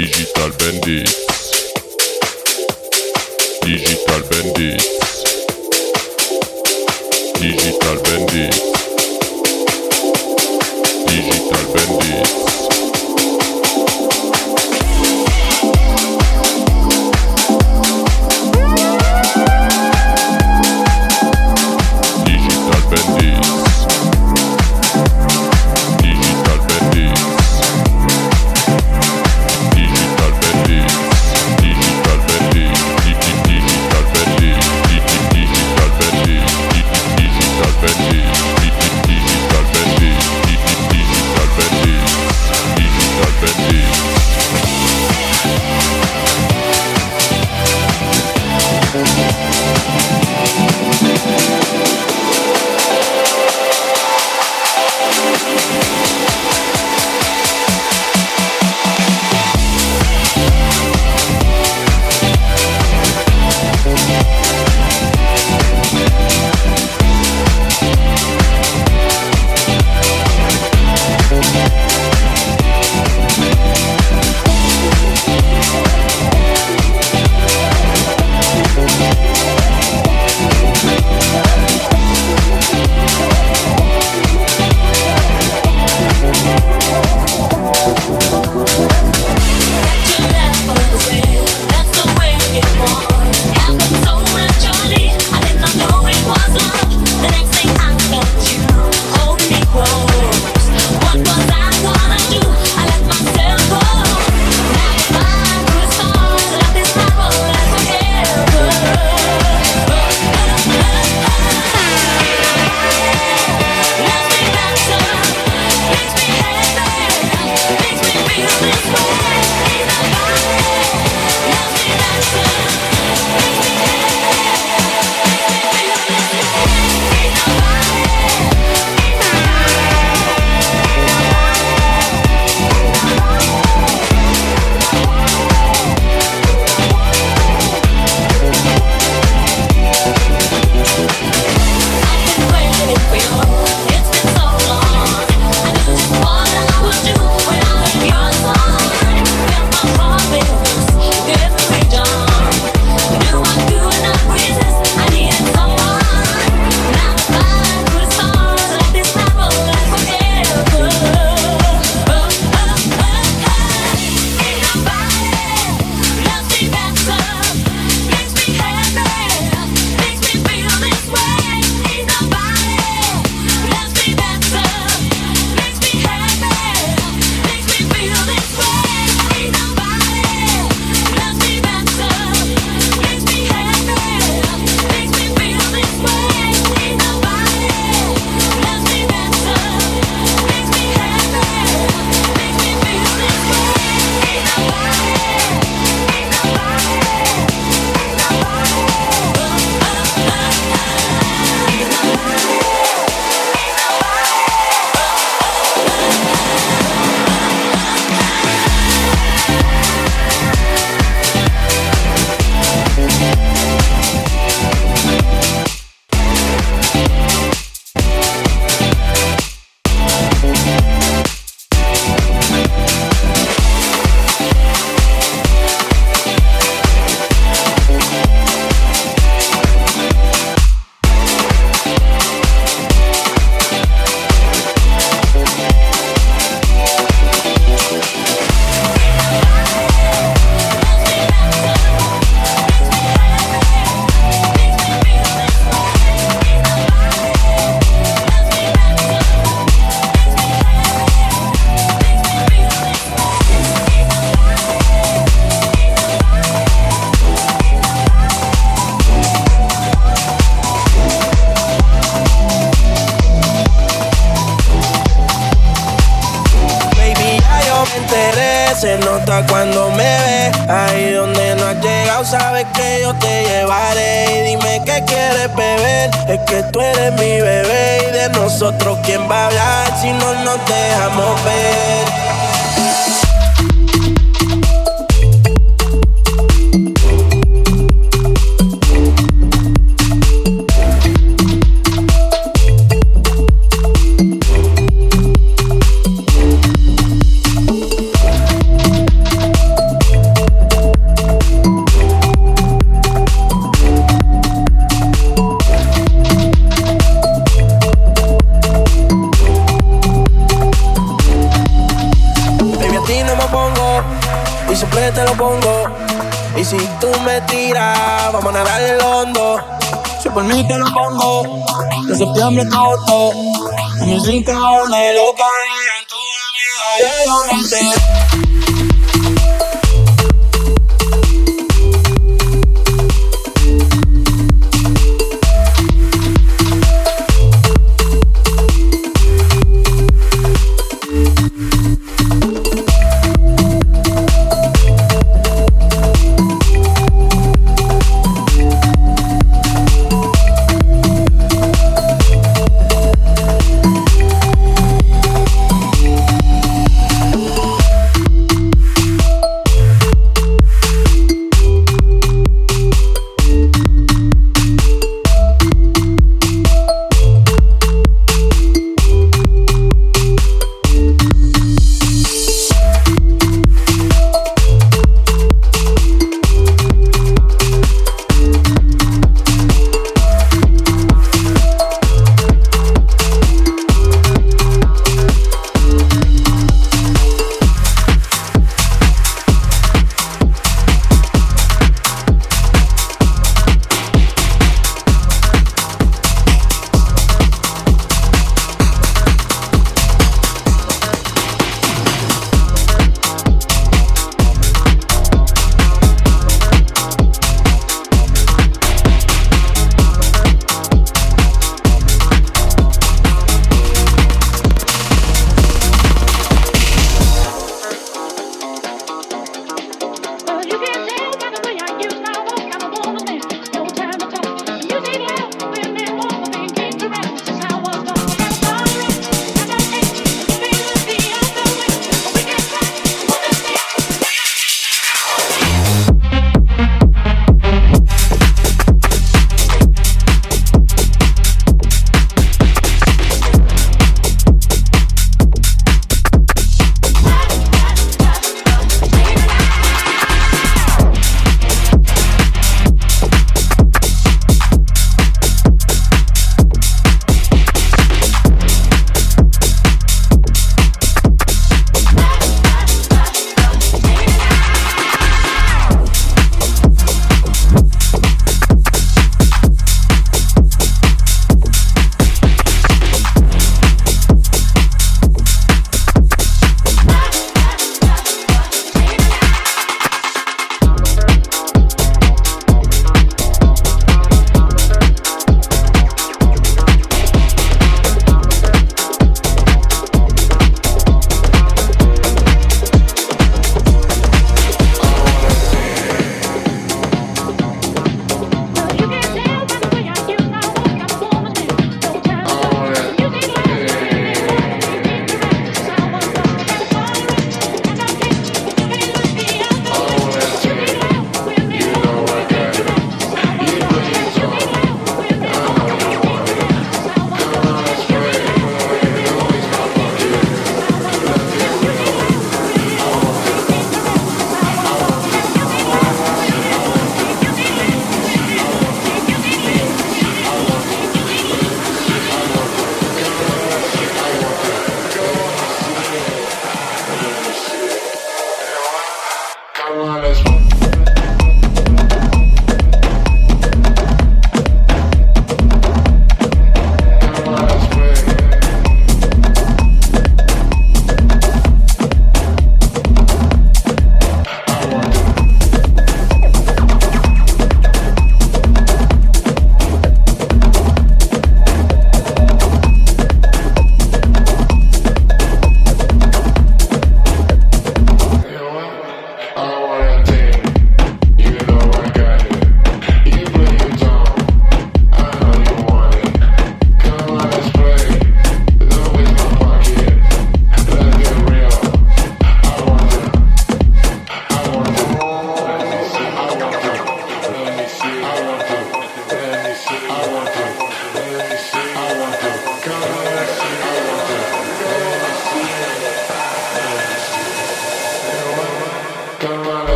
Digital Bandit. Digital Bandit. Y siempre te lo pongo. Y si tú me tiras, vamos a nadar el hondo. Si por mí te lo pongo, de septiembre a agosto. A mis rincones, loca, en tu ya yo me enteré.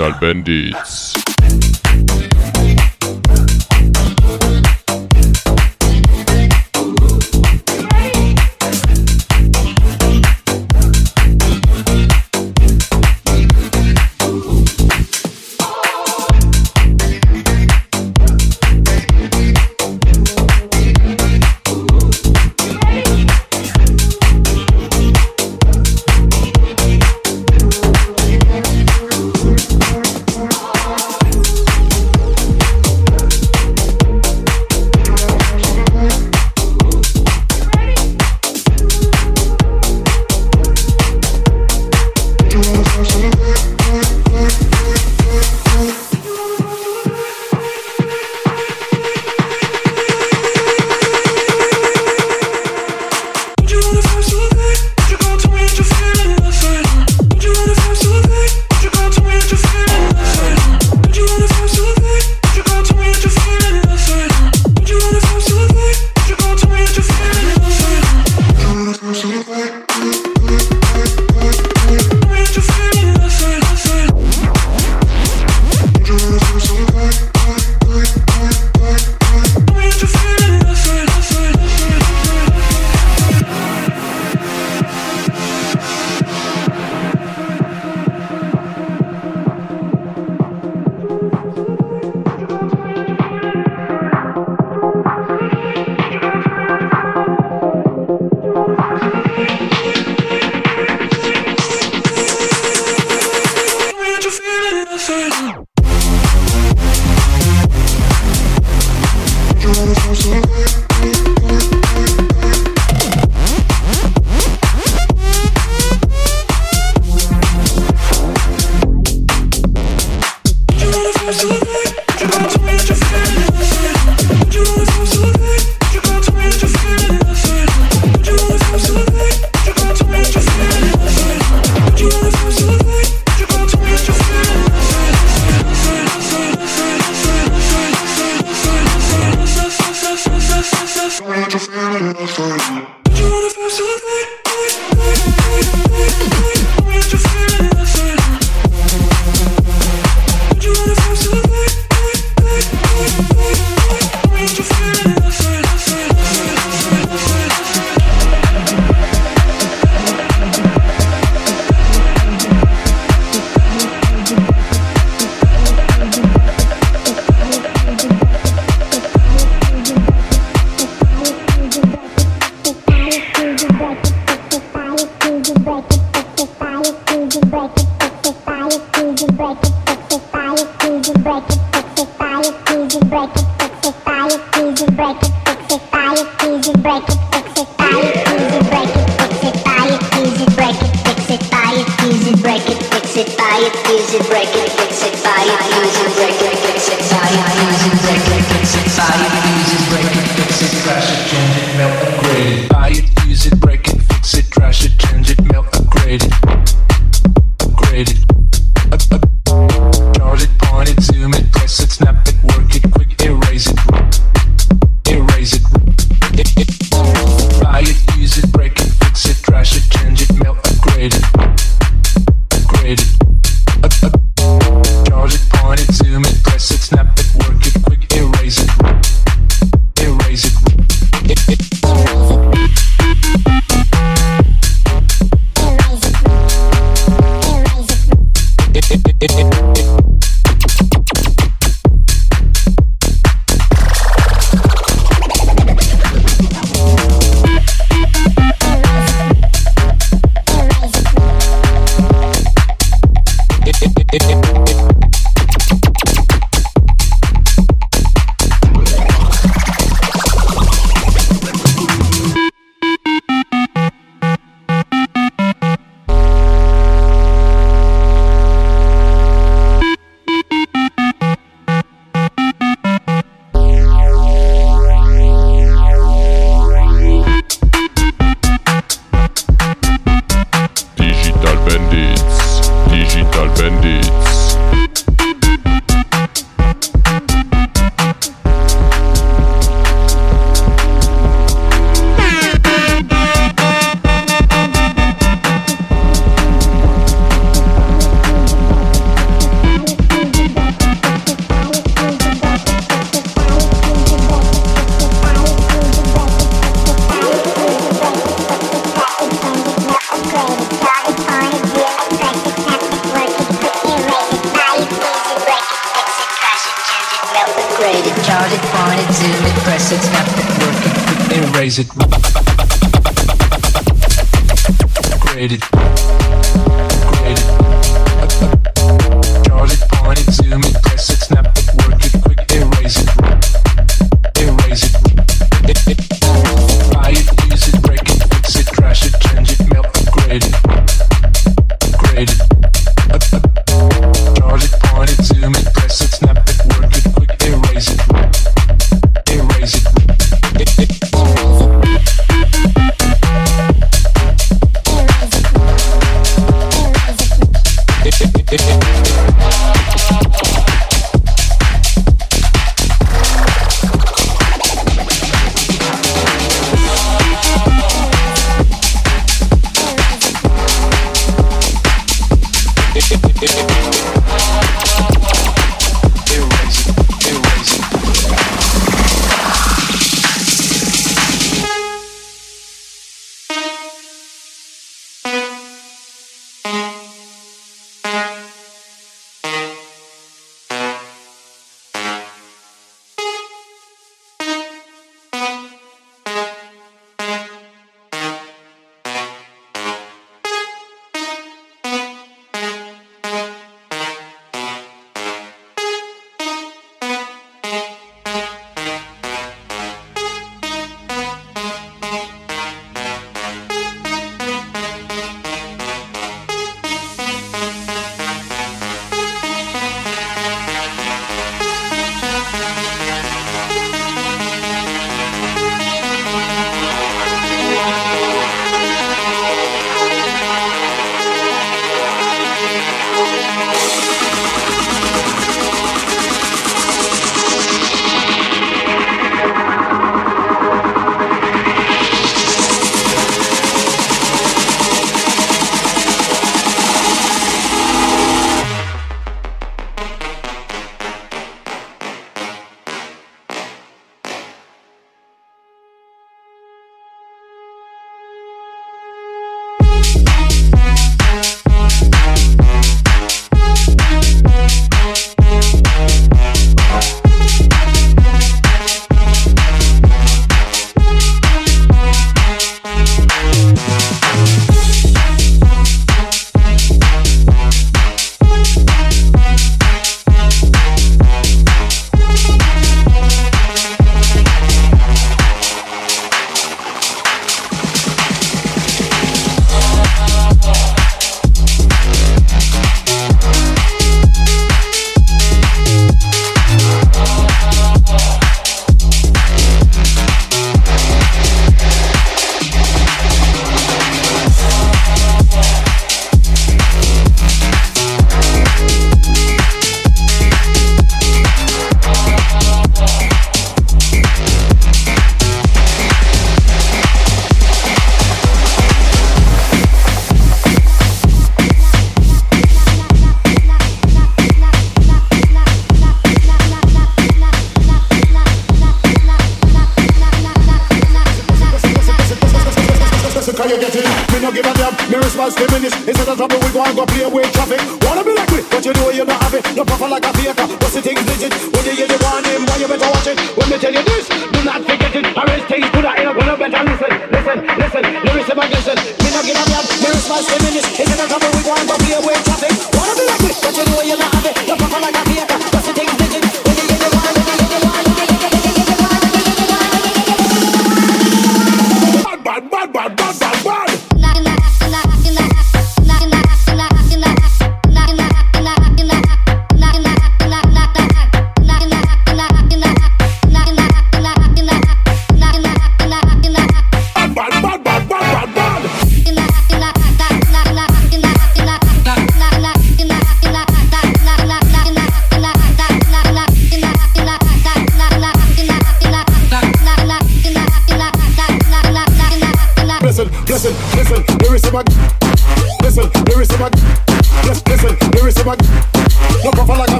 Digital Bendy.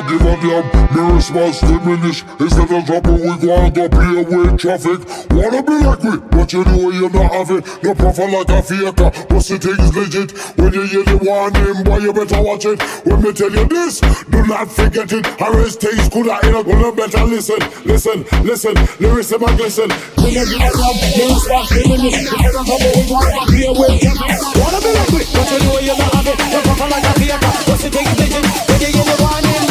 no give a damn, me response diminish Instead of dropping, we go and go play with traffic. Wanna be like me, but you know you not have No profile like a faker, but the thing's legit. When you hear the warning, boy you better watch it. When me tell you this, do not forget it. Harris things could have in a gonna better listen. Listen, listen, lyricism and glisten. Me no give a damn, me response diminish Instead of dropping, we go and play with traffic. Wanna be like me, but you know you not have No profile like a faker, but the thing's legit. When you hear the warning,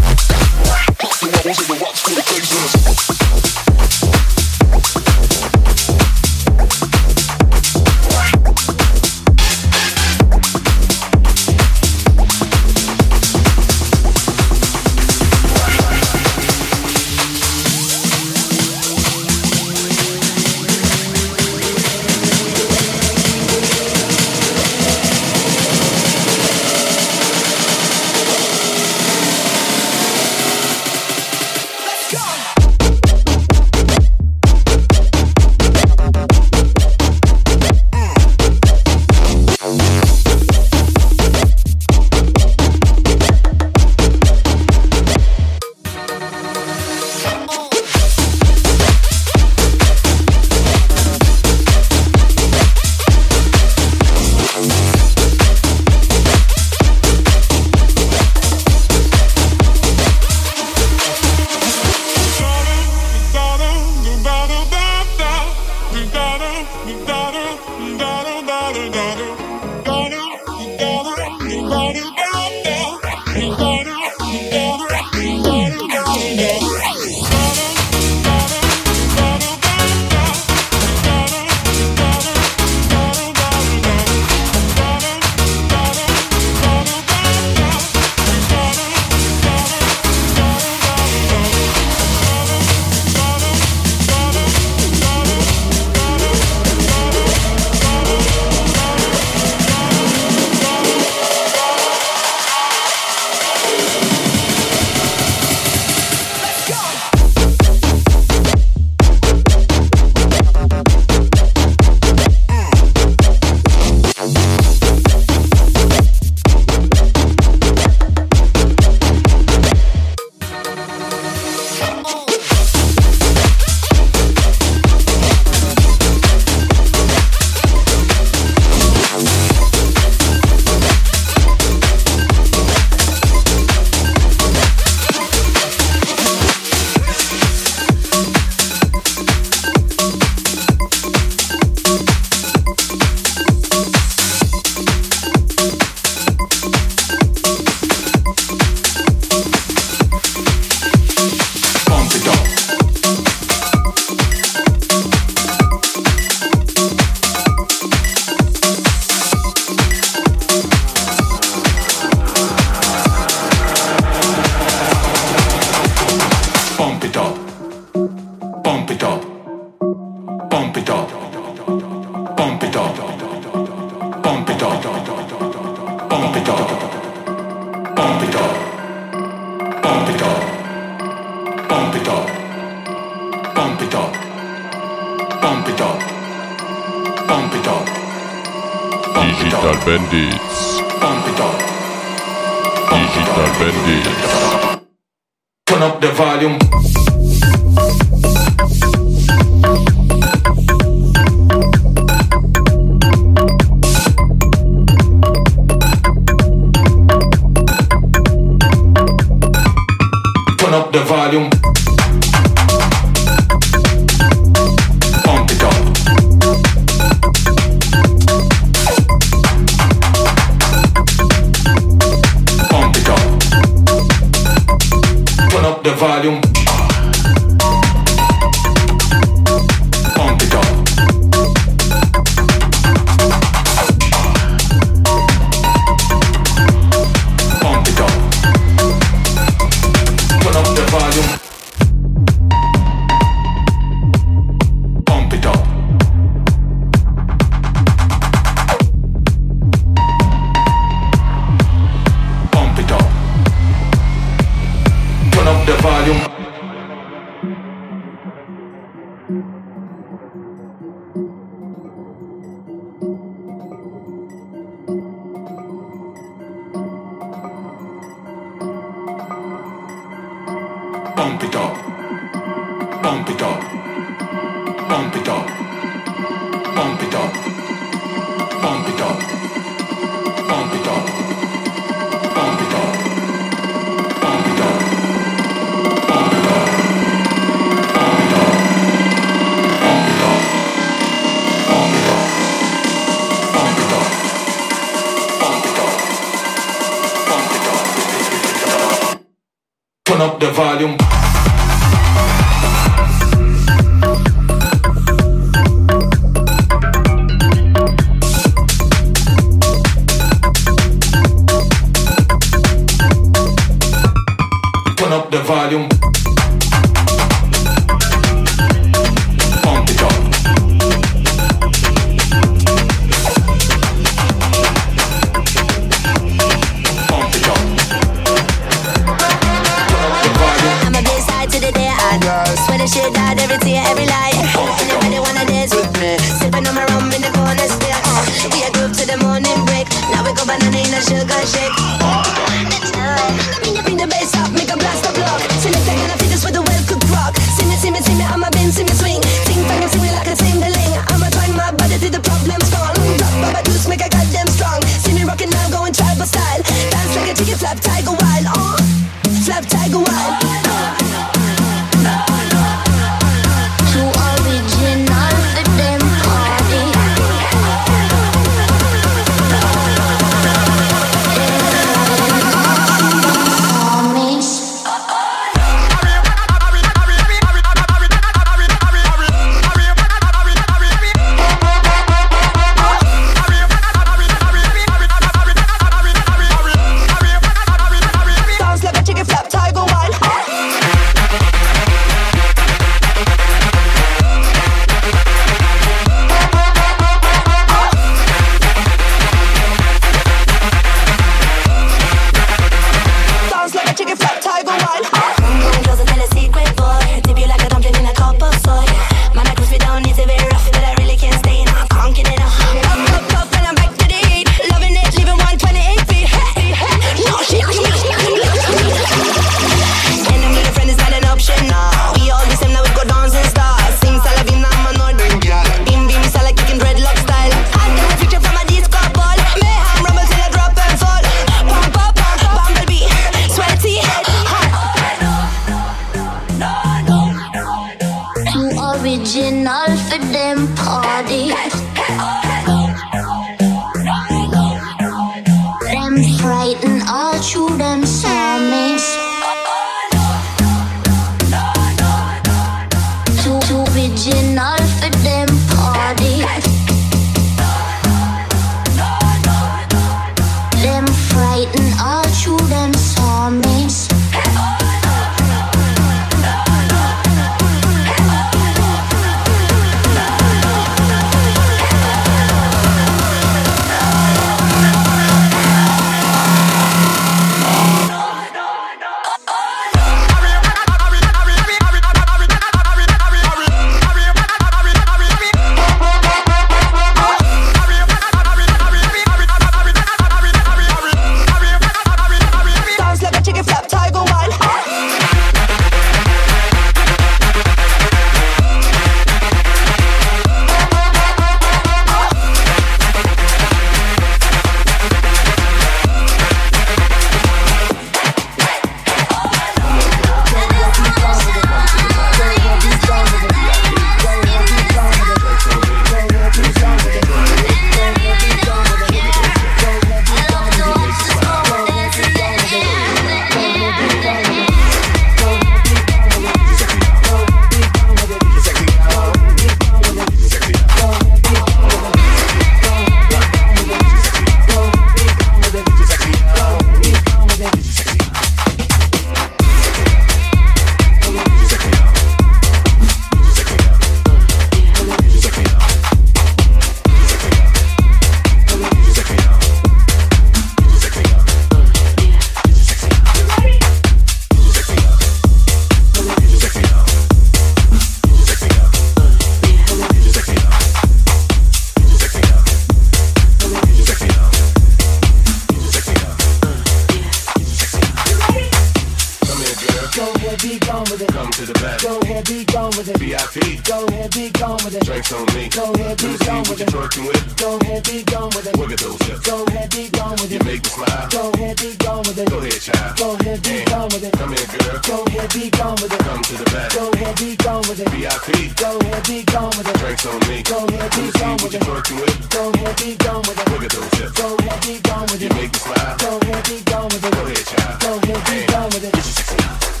be gone with it. VIP. Go ahead, be gone with it. Drinks on me. Go ahead, be gone with it. twerking with. Go ahead, be gone with it. Look at those hips. Go ahead, be gone with You make me smile. Go ahead, be gone with it. Go ahead, child. Go ahead, be gone with it. Come here, girl. Go ahead, be gone with it. Come to the back. Go ahead, be gone with it. VIP. Go ahead, be gone with it. Drinks on me. Go ahead, be gone with you it. twerking with. Go ahead, be gone with it. Look at those hips. Go ahead, be gone with You make me smile. Go ahead, be gone with it. Go ahead, child. Go ahead, be gone with it. Get your sexy on.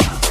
Yeah.